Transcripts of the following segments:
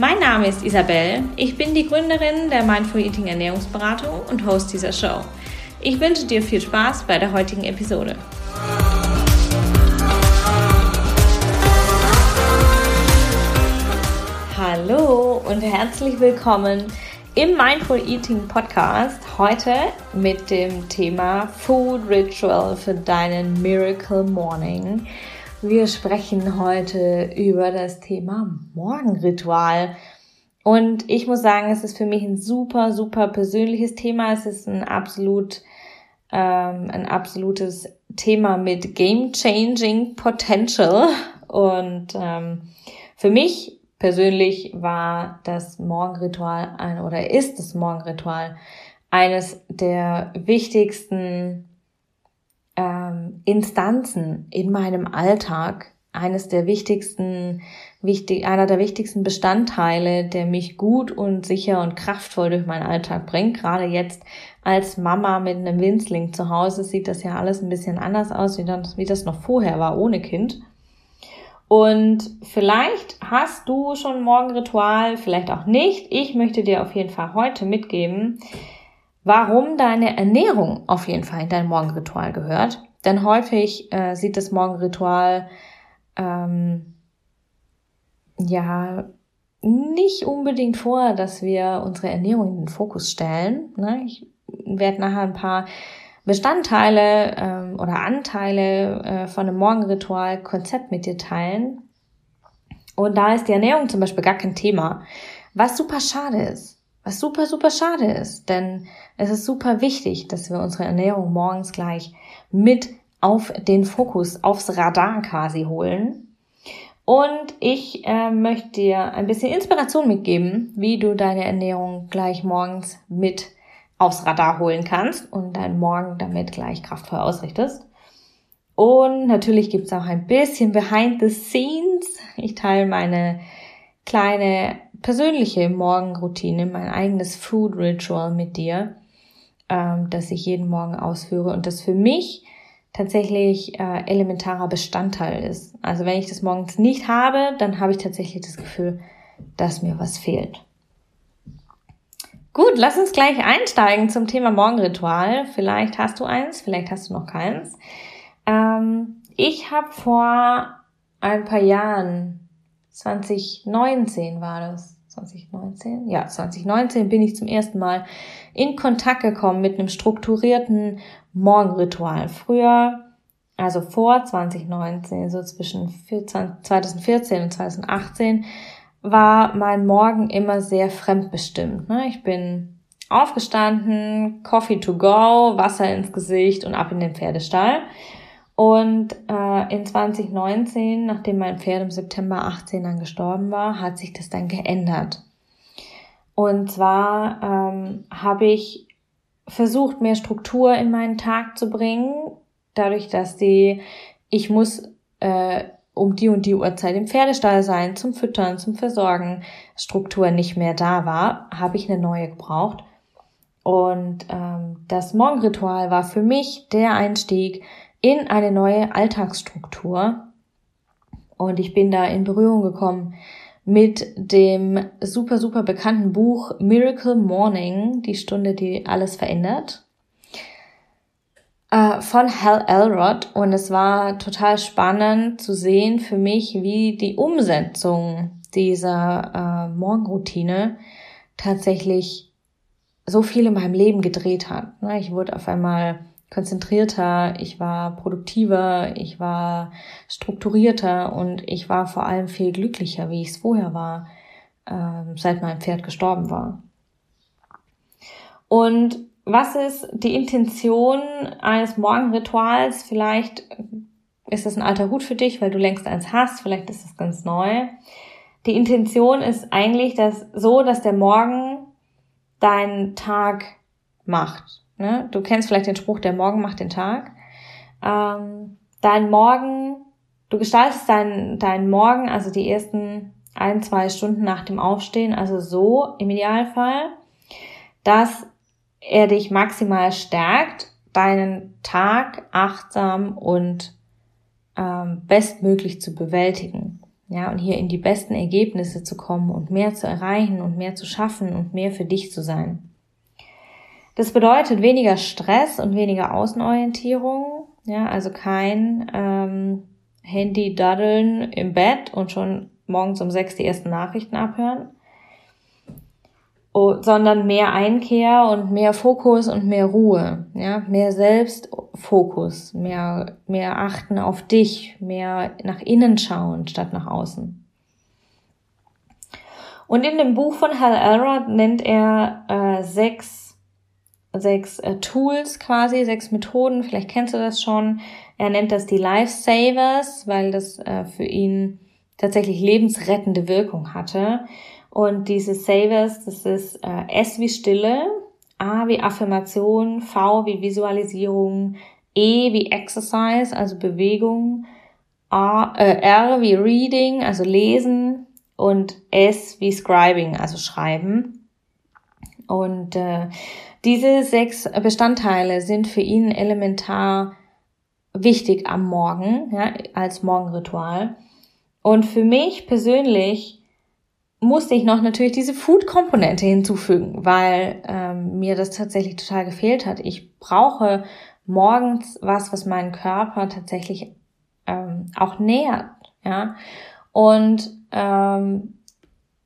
Mein Name ist Isabel. Ich bin die Gründerin der Mindful Eating Ernährungsberatung und Host dieser Show. Ich wünsche dir viel Spaß bei der heutigen Episode. Hallo und herzlich willkommen im Mindful Eating Podcast. Heute mit dem Thema Food Ritual für deinen Miracle Morning. Wir sprechen heute über das Thema Morgenritual. Und ich muss sagen, es ist für mich ein super, super persönliches Thema. Es ist ein absolut, ähm, ein absolutes Thema mit game-changing Potential. Und ähm, für mich persönlich war das Morgenritual ein oder ist das Morgenritual eines der wichtigsten ähm, Instanzen in meinem Alltag eines der wichtigsten, wichtig, einer der wichtigsten Bestandteile, der mich gut und sicher und kraftvoll durch meinen Alltag bringt. Gerade jetzt als Mama mit einem Winzling zu Hause sieht das ja alles ein bisschen anders aus, wie das, wie das noch vorher war, ohne Kind. Und vielleicht hast du schon ein Morgenritual, vielleicht auch nicht. Ich möchte dir auf jeden Fall heute mitgeben, warum deine Ernährung auf jeden Fall in dein Morgenritual gehört. Denn häufig äh, sieht das Morgenritual ähm, ja nicht unbedingt vor, dass wir unsere Ernährung in den Fokus stellen. Ne? Ich werde nachher ein paar Bestandteile ähm, oder Anteile äh, von einem Morgenritual-Konzept mit dir teilen. Und da ist die Ernährung zum Beispiel gar kein Thema, was super schade ist. Was super, super schade ist, denn es ist super wichtig, dass wir unsere Ernährung morgens gleich mit auf den Fokus, aufs Radar quasi holen. Und ich äh, möchte dir ein bisschen Inspiration mitgeben, wie du deine Ernährung gleich morgens mit aufs Radar holen kannst und deinen Morgen damit gleich kraftvoll ausrichtest. Und natürlich gibt's auch ein bisschen Behind the Scenes. Ich teile meine kleine persönliche Morgenroutine, mein eigenes Food Ritual mit dir, ähm, das ich jeden Morgen ausführe und das für mich tatsächlich äh, elementarer Bestandteil ist. Also wenn ich das morgens nicht habe, dann habe ich tatsächlich das Gefühl, dass mir was fehlt. Gut, lass uns gleich einsteigen zum Thema Morgenritual. Vielleicht hast du eins, vielleicht hast du noch keins. Ähm, ich habe vor ein paar Jahren 2019 war das. 2019? Ja, 2019 bin ich zum ersten Mal in Kontakt gekommen mit einem strukturierten Morgenritual. Früher, also vor 2019, so zwischen 2014 und 2018, war mein Morgen immer sehr fremdbestimmt. Ne? Ich bin aufgestanden, Coffee to go, Wasser ins Gesicht und ab in den Pferdestall. Und äh, in 2019, nachdem mein Pferd im September 18 dann gestorben war, hat sich das dann geändert. Und zwar ähm, habe ich versucht, mehr Struktur in meinen Tag zu bringen, dadurch, dass die, ich muss äh, um die und die Uhrzeit im Pferdestall sein, zum Füttern, zum Versorgen, Struktur nicht mehr da war, habe ich eine neue gebraucht. Und ähm, das Morgenritual war für mich der Einstieg in eine neue Alltagsstruktur. Und ich bin da in Berührung gekommen mit dem super, super bekannten Buch Miracle Morning, die Stunde, die alles verändert, äh, von Hal Elrod. Und es war total spannend zu sehen für mich, wie die Umsetzung dieser äh, Morgenroutine tatsächlich so viel in meinem Leben gedreht hat. Ne, ich wurde auf einmal konzentrierter, ich war produktiver, ich war strukturierter und ich war vor allem viel glücklicher, wie ich es vorher war, äh, seit mein Pferd gestorben war. Und was ist die Intention eines Morgenrituals? Vielleicht ist das ein alter Hut für dich, weil du längst eins hast, vielleicht ist es ganz neu. die Intention ist eigentlich dass, so, dass der Morgen deinen Tag macht. Ne? Du kennst vielleicht den Spruch, der Morgen macht den Tag. Ähm, dein Morgen, du gestaltest deinen dein Morgen, also die ersten ein, zwei Stunden nach dem Aufstehen, also so im Idealfall, dass er dich maximal stärkt, deinen Tag achtsam und ähm, bestmöglich zu bewältigen. Ja, und hier in die besten Ergebnisse zu kommen und mehr zu erreichen und mehr zu schaffen und mehr für dich zu sein. Das bedeutet weniger Stress und weniger Außenorientierung, ja, also kein ähm, Handy-Daddeln im Bett und schon morgens um sechs die ersten Nachrichten abhören, oh, sondern mehr Einkehr und mehr Fokus und mehr Ruhe, ja, mehr Selbstfokus, mehr, mehr achten auf dich, mehr nach innen schauen statt nach außen. Und in dem Buch von Hal Elrod nennt er äh, sechs, sechs äh, Tools quasi, sechs Methoden, vielleicht kennst du das schon. Er nennt das die Lifesavers, weil das äh, für ihn tatsächlich lebensrettende Wirkung hatte. Und diese Savers, das ist äh, S wie Stille, A wie Affirmation, V wie Visualisierung, E wie Exercise, also Bewegung, A, äh, R wie Reading, also Lesen und S wie Scribing, also Schreiben. Und äh, diese sechs Bestandteile sind für ihn elementar wichtig am Morgen, ja, als Morgenritual. Und für mich persönlich musste ich noch natürlich diese Food-Komponente hinzufügen, weil ähm, mir das tatsächlich total gefehlt hat. Ich brauche morgens was, was meinen Körper tatsächlich ähm, auch nähert. Ja? Und ähm,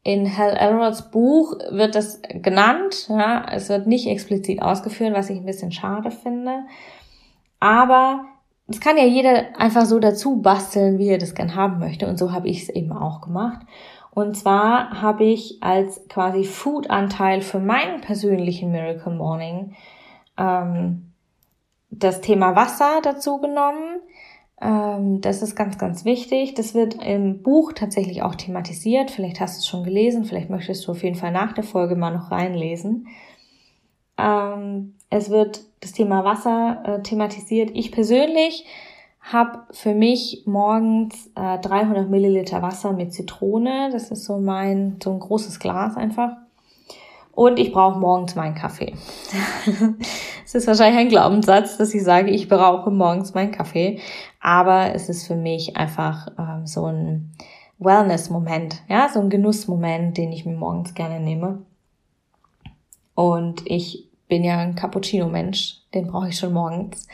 in Hal Elrods Buch wird das genannt. Ja? Es wird nicht explizit ausgeführt, was ich ein bisschen schade finde. Aber es kann ja jeder einfach so dazu basteln, wie er das gern haben möchte. Und so habe ich es eben auch gemacht. Und zwar habe ich als quasi Food-Anteil für meinen persönlichen Miracle Morning ähm, das Thema Wasser dazu genommen. Ähm, das ist ganz, ganz wichtig. Das wird im Buch tatsächlich auch thematisiert. Vielleicht hast du es schon gelesen, vielleicht möchtest du auf jeden Fall nach der Folge mal noch reinlesen. Ähm, es wird das Thema Wasser äh, thematisiert. Ich persönlich habe für mich morgens äh, 300 Milliliter Wasser mit Zitrone. Das ist so mein, so ein großes Glas einfach. Und ich brauche morgens meinen Kaffee. Es ist wahrscheinlich ein Glaubenssatz, dass ich sage, ich brauche morgens meinen Kaffee. Aber es ist für mich einfach ähm, so ein Wellness-Moment, ja, so ein Genussmoment, den ich mir morgens gerne nehme. Und ich bin ja ein Cappuccino-Mensch, den brauche ich schon morgens.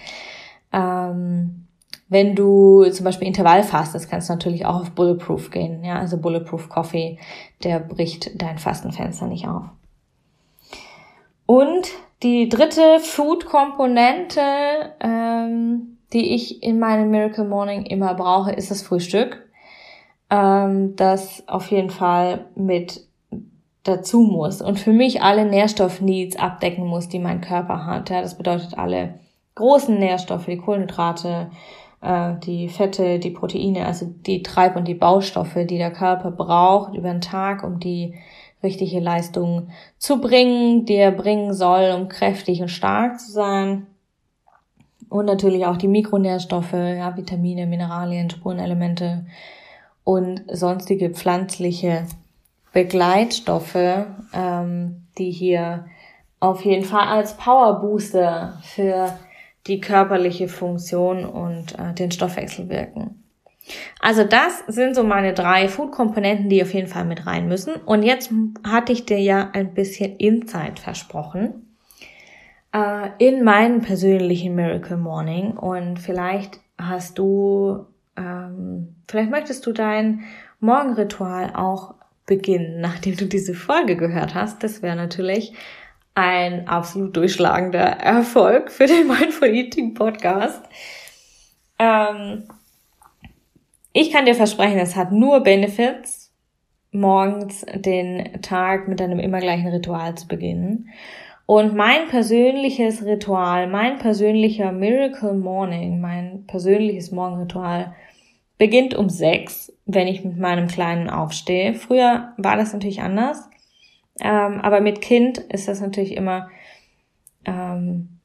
Ähm, wenn du zum Beispiel Intervall fastest, kannst du natürlich auch auf Bulletproof gehen. Ja, also Bulletproof Coffee, der bricht dein Fastenfenster nicht auf. Und die dritte Food-Komponente, ähm, die ich in meinem Miracle Morning immer brauche, ist das Frühstück. Ähm, das auf jeden Fall mit dazu muss und für mich alle Nährstoffneeds abdecken muss, die mein Körper hat. Ja, das bedeutet alle großen Nährstoffe, die Kohlenhydrate, äh, die Fette, die Proteine, also die Treib- und die Baustoffe, die der Körper braucht über den Tag, um die richtige Leistung zu bringen, die er bringen soll, um kräftig und stark zu sein. Und natürlich auch die Mikronährstoffe, ja, Vitamine, Mineralien, Spurenelemente und sonstige pflanzliche Begleitstoffe, ähm, die hier auf jeden Fall als Powerbooster für die körperliche Funktion und äh, den Stoffwechsel wirken. Also das sind so meine drei Food-Komponenten, die auf jeden Fall mit rein müssen. Und jetzt hatte ich dir ja ein bisschen Insight versprochen äh, in meinen persönlichen Miracle Morning. Und vielleicht hast du, ähm, vielleicht möchtest du dein Morgenritual auch beginnen, nachdem du diese Folge gehört hast. Das wäre natürlich ein absolut durchschlagender Erfolg für den Mindful Eating Podcast. Ähm, ich kann dir versprechen, es hat nur Benefits, morgens den Tag mit einem immer gleichen Ritual zu beginnen. Und mein persönliches Ritual, mein persönlicher Miracle Morning, mein persönliches Morgenritual beginnt um sechs wenn ich mit meinem Kleinen aufstehe. Früher war das natürlich anders, ähm, aber mit Kind ist das natürlich immer ähm,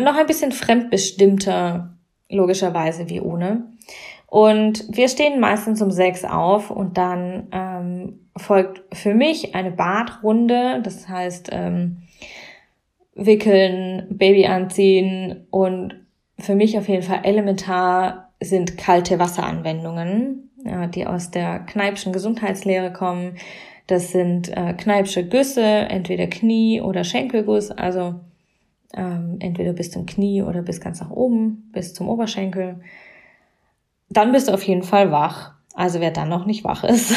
noch ein bisschen fremdbestimmter, logischerweise wie ohne. Und wir stehen meistens um sechs auf und dann ähm, folgt für mich eine Badrunde, das heißt ähm, wickeln, Baby anziehen und für mich auf jeden Fall elementar sind kalte Wasseranwendungen, ja, die aus der Kneipschen Gesundheitslehre kommen. Das sind äh, Kneipsche Güsse, entweder Knie- oder Schenkelguss, also ähm, entweder bis zum Knie oder bis ganz nach oben, bis zum Oberschenkel. Dann bist du auf jeden Fall wach. Also wer dann noch nicht wach ist,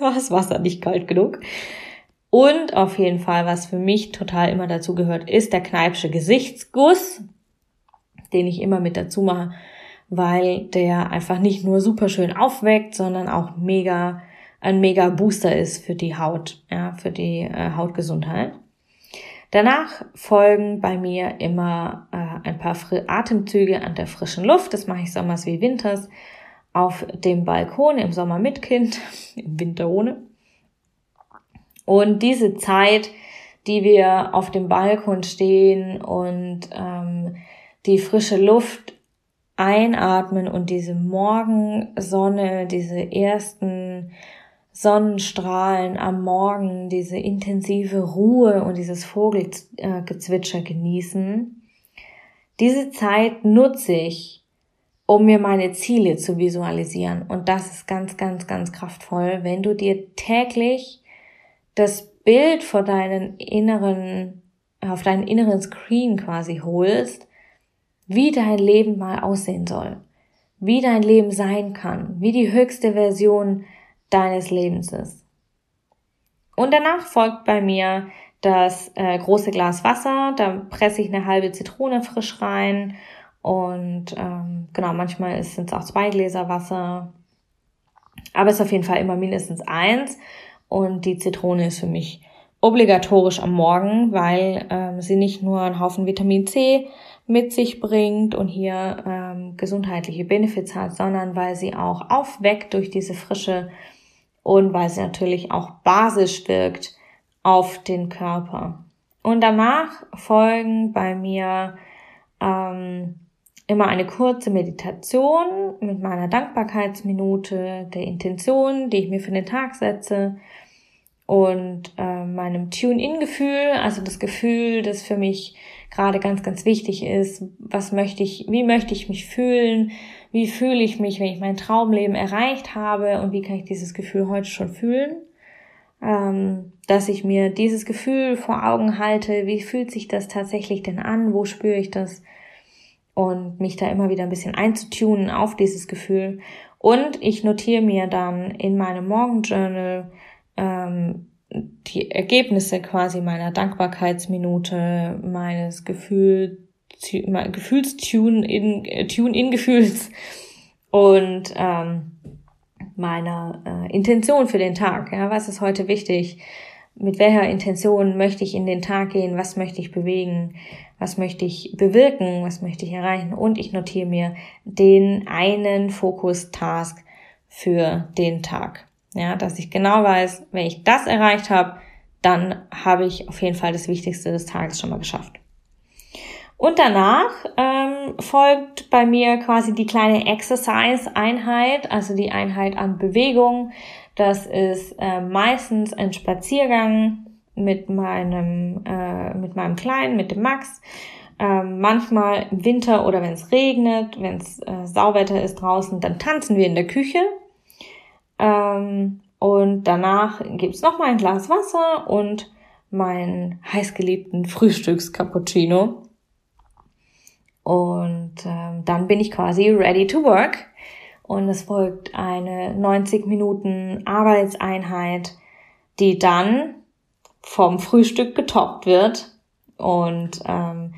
war das Wasser nicht kalt genug. Und auf jeden Fall, was für mich total immer dazu gehört, ist der Kneipsche Gesichtsguss, den ich immer mit dazu mache, weil der einfach nicht nur super schön aufweckt, sondern auch mega ein mega Booster ist für die Haut, ja, für die äh, Hautgesundheit. Danach folgen bei mir immer äh, ein paar Atemzüge an der frischen Luft. Das mache ich sommers wie winters auf dem Balkon, im Sommer mit Kind, im Winter ohne. Und diese Zeit, die wir auf dem Balkon stehen und ähm, die frische Luft einatmen und diese Morgensonne, diese ersten Sonnenstrahlen am Morgen, diese intensive Ruhe und dieses Vogelgezwitscher genießen. Diese Zeit nutze ich, um mir meine Ziele zu visualisieren. Und das ist ganz, ganz, ganz kraftvoll, wenn du dir täglich das Bild vor deinen inneren, auf deinen inneren Screen quasi holst, wie dein Leben mal aussehen soll, wie dein Leben sein kann, wie die höchste Version deines Lebens ist. Und danach folgt bei mir das äh, große Glas Wasser, da presse ich eine halbe Zitrone frisch rein. Und ähm, genau, manchmal sind es auch zwei Gläser Wasser, aber es ist auf jeden Fall immer mindestens eins. Und die Zitrone ist für mich obligatorisch am Morgen, weil ähm, sie nicht nur einen Haufen Vitamin C mit sich bringt und hier ähm, gesundheitliche Benefits hat, sondern weil sie auch aufweckt durch diese frische und weil sie natürlich auch basisch wirkt auf den Körper. Und danach folgen bei mir ähm, immer eine kurze Meditation mit meiner Dankbarkeitsminute, der Intention, die ich mir für den Tag setze und äh, meinem Tune-in-Gefühl, also das Gefühl, das für mich gerade ganz, ganz wichtig ist. Was möchte ich, wie möchte ich mich fühlen? Wie fühle ich mich, wenn ich mein Traumleben erreicht habe? Und wie kann ich dieses Gefühl heute schon fühlen? Ähm, dass ich mir dieses Gefühl vor Augen halte. Wie fühlt sich das tatsächlich denn an? Wo spüre ich das? Und mich da immer wieder ein bisschen einzutunen auf dieses Gefühl. Und ich notiere mir dann in meinem Morgenjournal ähm, die Ergebnisse quasi meiner Dankbarkeitsminute, meines Gefühl, Gefühlstune in, äh, Tune in Gefühls und ähm, meiner äh, Intention für den Tag. Ja, was ist heute wichtig? Mit welcher Intention möchte ich in den Tag gehen? Was möchte ich bewegen? Was möchte ich bewirken? Was möchte ich erreichen? Und ich notiere mir den einen Fokus-Task für den Tag. Ja, dass ich genau weiß, wenn ich das erreicht habe, dann habe ich auf jeden Fall das Wichtigste des Tages schon mal geschafft. Und danach ähm, folgt bei mir quasi die kleine Exercise-Einheit, also die Einheit an Bewegung. Das ist äh, meistens ein Spaziergang mit meinem, äh, mit meinem Kleinen, mit dem Max. Ähm, manchmal im Winter oder wenn es regnet, wenn es äh, Sauwetter ist draußen, dann tanzen wir in der Küche. Ähm, und danach gibt's noch mal ein Glas Wasser und meinen heißgeliebten Frühstücks-Cappuccino. Und ähm, dann bin ich quasi ready to work. Und es folgt eine 90 Minuten Arbeitseinheit, die dann vom Frühstück getoppt wird. Und ähm,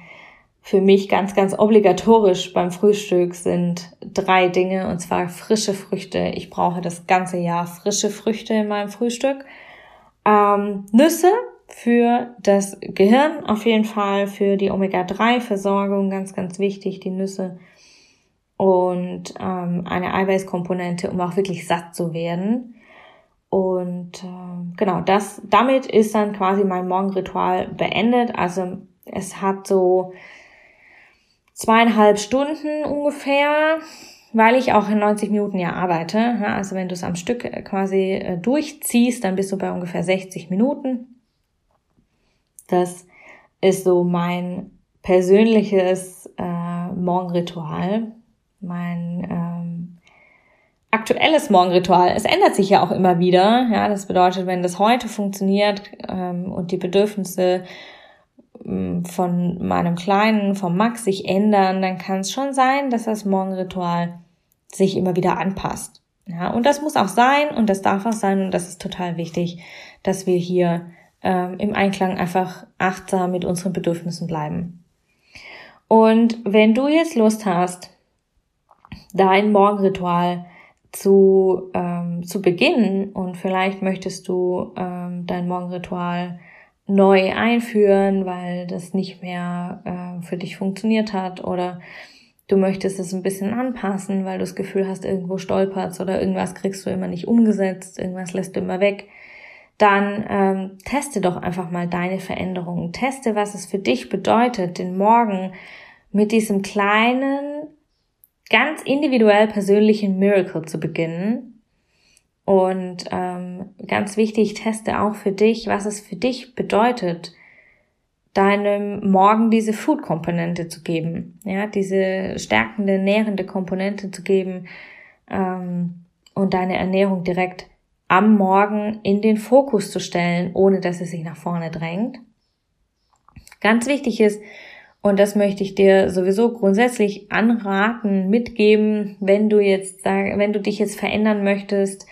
für mich ganz, ganz obligatorisch beim Frühstück sind drei Dinge, und zwar frische Früchte. Ich brauche das ganze Jahr frische Früchte in meinem Frühstück. Ähm, Nüsse für das Gehirn auf jeden Fall, für die Omega-3-Versorgung ganz, ganz wichtig, die Nüsse. und ähm, eine Eiweißkomponente, um auch wirklich satt zu werden. Und äh, genau, das damit ist dann quasi mein Morgenritual beendet. Also es hat so zweieinhalb Stunden ungefähr, weil ich auch in 90 Minuten ja arbeite. Ja, also wenn du es am Stück äh, quasi äh, durchziehst, dann bist du bei ungefähr 60 Minuten. Das ist so mein persönliches äh, Morgenritual, mein ähm, aktuelles Morgenritual. Es ändert sich ja auch immer wieder. Ja, das bedeutet, wenn das heute funktioniert ähm, und die Bedürfnisse von meinem Kleinen, vom Max sich ändern, dann kann es schon sein, dass das Morgenritual sich immer wieder anpasst. Ja, und das muss auch sein und das darf auch sein und das ist total wichtig, dass wir hier ähm, im Einklang einfach achtsam mit unseren Bedürfnissen bleiben. Und wenn du jetzt Lust hast, dein Morgenritual zu, ähm, zu beginnen und vielleicht möchtest du ähm, dein Morgenritual neu einführen, weil das nicht mehr äh, für dich funktioniert hat oder du möchtest es ein bisschen anpassen, weil du das Gefühl hast, irgendwo stolperst oder irgendwas kriegst du immer nicht umgesetzt, irgendwas lässt du immer weg, dann ähm, teste doch einfach mal deine Veränderungen. Teste, was es für dich bedeutet, den Morgen mit diesem kleinen, ganz individuell persönlichen Miracle zu beginnen. Und ähm, ganz wichtig, teste auch für dich, was es für dich bedeutet, deinem Morgen diese Food-Komponente zu geben, ja, diese stärkende, nährende Komponente zu geben ähm, und deine Ernährung direkt am Morgen in den Fokus zu stellen, ohne dass es sich nach vorne drängt. Ganz wichtig ist, und das möchte ich dir sowieso grundsätzlich anraten, mitgeben, wenn du jetzt wenn du dich jetzt verändern möchtest,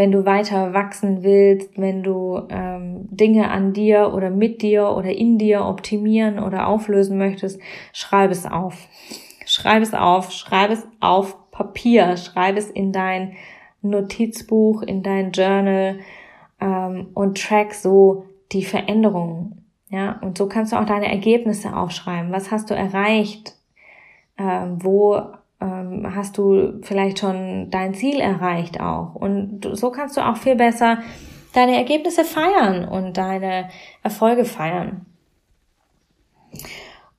wenn du weiter wachsen willst, wenn du ähm, Dinge an dir oder mit dir oder in dir optimieren oder auflösen möchtest, schreib es auf. Schreib es auf, schreib es auf Papier, schreib es in dein Notizbuch, in dein Journal ähm, und track so die Veränderungen. Ja, und so kannst du auch deine Ergebnisse aufschreiben. Was hast du erreicht? Ähm, wo ähm, hast du vielleicht schon dein Ziel erreicht auch? Und so kannst du auch viel besser deine Ergebnisse feiern und deine Erfolge feiern.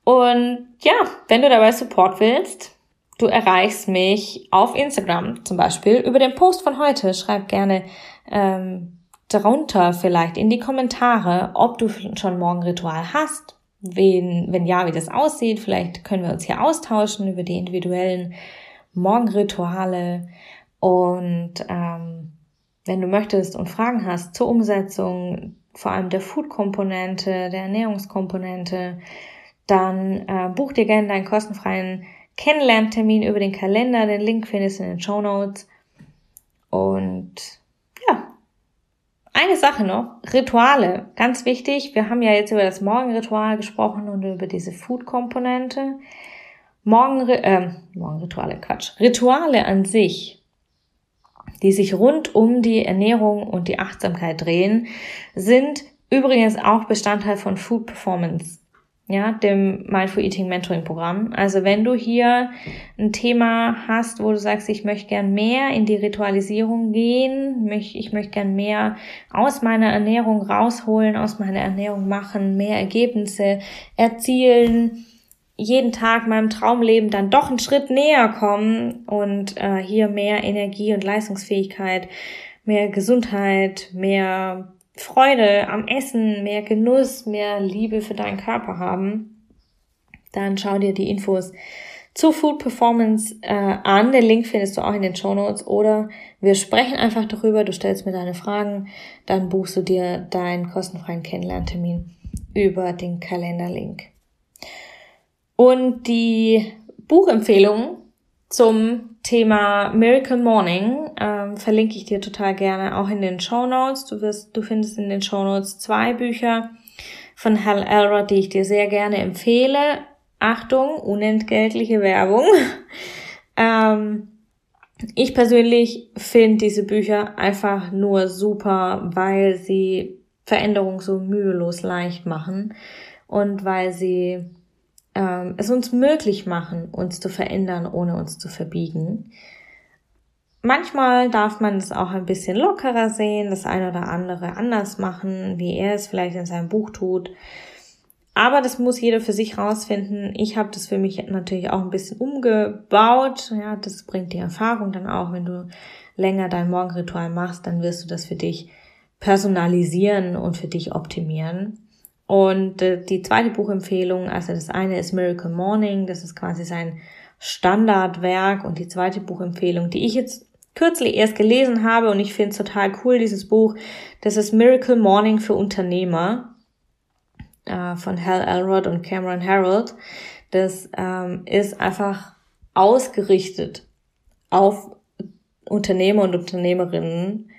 Und ja, wenn du dabei Support willst, du erreichst mich auf Instagram zum Beispiel über den Post von heute. Schreib gerne ähm, darunter vielleicht in die Kommentare, ob du schon Morgenritual hast. Wen, wenn ja, wie das aussieht. Vielleicht können wir uns hier austauschen über die individuellen Morgenrituale. Und ähm, wenn du möchtest und Fragen hast zur Umsetzung, vor allem der Food-Komponente, der Ernährungskomponente, dann äh, buch dir gerne deinen kostenfreien Kennenlerntermin über den Kalender. Den Link findest du in den Show Notes. Und eine Sache noch, Rituale, ganz wichtig. Wir haben ja jetzt über das Morgenritual gesprochen und über diese Food-Komponente. Morgen, äh, Morgenrituale, Quatsch. Rituale an sich, die sich rund um die Ernährung und die Achtsamkeit drehen, sind übrigens auch Bestandteil von Food Performance ja, dem Mindful Eating Mentoring Programm. Also wenn du hier ein Thema hast, wo du sagst, ich möchte gern mehr in die Ritualisierung gehen, ich möchte gern mehr aus meiner Ernährung rausholen, aus meiner Ernährung machen, mehr Ergebnisse erzielen, jeden Tag meinem Traumleben dann doch einen Schritt näher kommen und äh, hier mehr Energie und Leistungsfähigkeit, mehr Gesundheit, mehr Freude am Essen, mehr Genuss, mehr Liebe für deinen Körper haben, dann schau dir die Infos zu Food Performance äh, an. Den Link findest du auch in den Show Notes oder wir sprechen einfach darüber. Du stellst mir deine Fragen, dann buchst du dir deinen kostenfreien Kennenlerntermin über den Kalenderlink. Und die Buchempfehlung zum Thema Miracle Morning ähm, verlinke ich dir total gerne auch in den Show Notes. Du wirst, du findest in den Show Notes zwei Bücher von Hal Elrod, die ich dir sehr gerne empfehle. Achtung, unentgeltliche Werbung. ähm, ich persönlich finde diese Bücher einfach nur super, weil sie Veränderung so mühelos leicht machen und weil sie ähm, es uns möglich machen, uns zu verändern, ohne uns zu verbiegen. Manchmal darf man es auch ein bisschen lockerer sehen, das eine oder andere anders machen, wie er es vielleicht in seinem Buch tut. Aber das muss jeder für sich rausfinden. Ich habe das für mich natürlich auch ein bisschen umgebaut. Ja, das bringt die Erfahrung dann auch, wenn du länger dein Morgenritual machst, dann wirst du das für dich personalisieren und für dich optimieren. Und äh, die zweite Buchempfehlung, also das eine ist Miracle Morning, das ist quasi sein Standardwerk und die zweite Buchempfehlung, die ich jetzt kürzlich erst gelesen habe und ich finde es total cool, dieses Buch, das ist Miracle Morning für Unternehmer äh, von Hal Elrod und Cameron Harold. Das ähm, ist einfach ausgerichtet auf Unternehmer und Unternehmerinnen,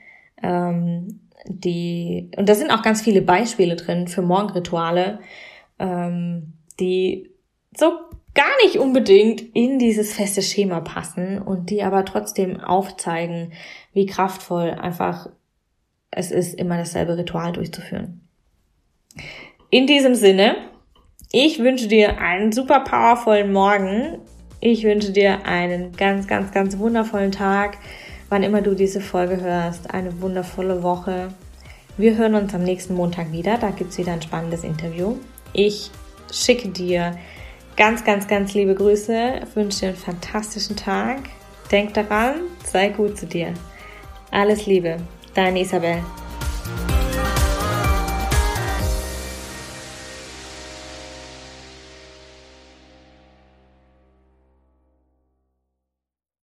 ähm, die, und da sind auch ganz viele Beispiele drin für Morgenrituale, ähm, die so gar nicht unbedingt in dieses feste Schema passen und die aber trotzdem aufzeigen, wie kraftvoll einfach es ist, immer dasselbe Ritual durchzuführen. In diesem Sinne, ich wünsche dir einen super powervollen Morgen. Ich wünsche dir einen ganz, ganz, ganz wundervollen Tag wann immer du diese Folge hörst. Eine wundervolle Woche. Wir hören uns am nächsten Montag wieder. Da gibt es wieder ein spannendes Interview. Ich schicke dir ganz, ganz, ganz liebe Grüße. Wünsche dir einen fantastischen Tag. Denk daran, sei gut zu dir. Alles Liebe, deine Isabel.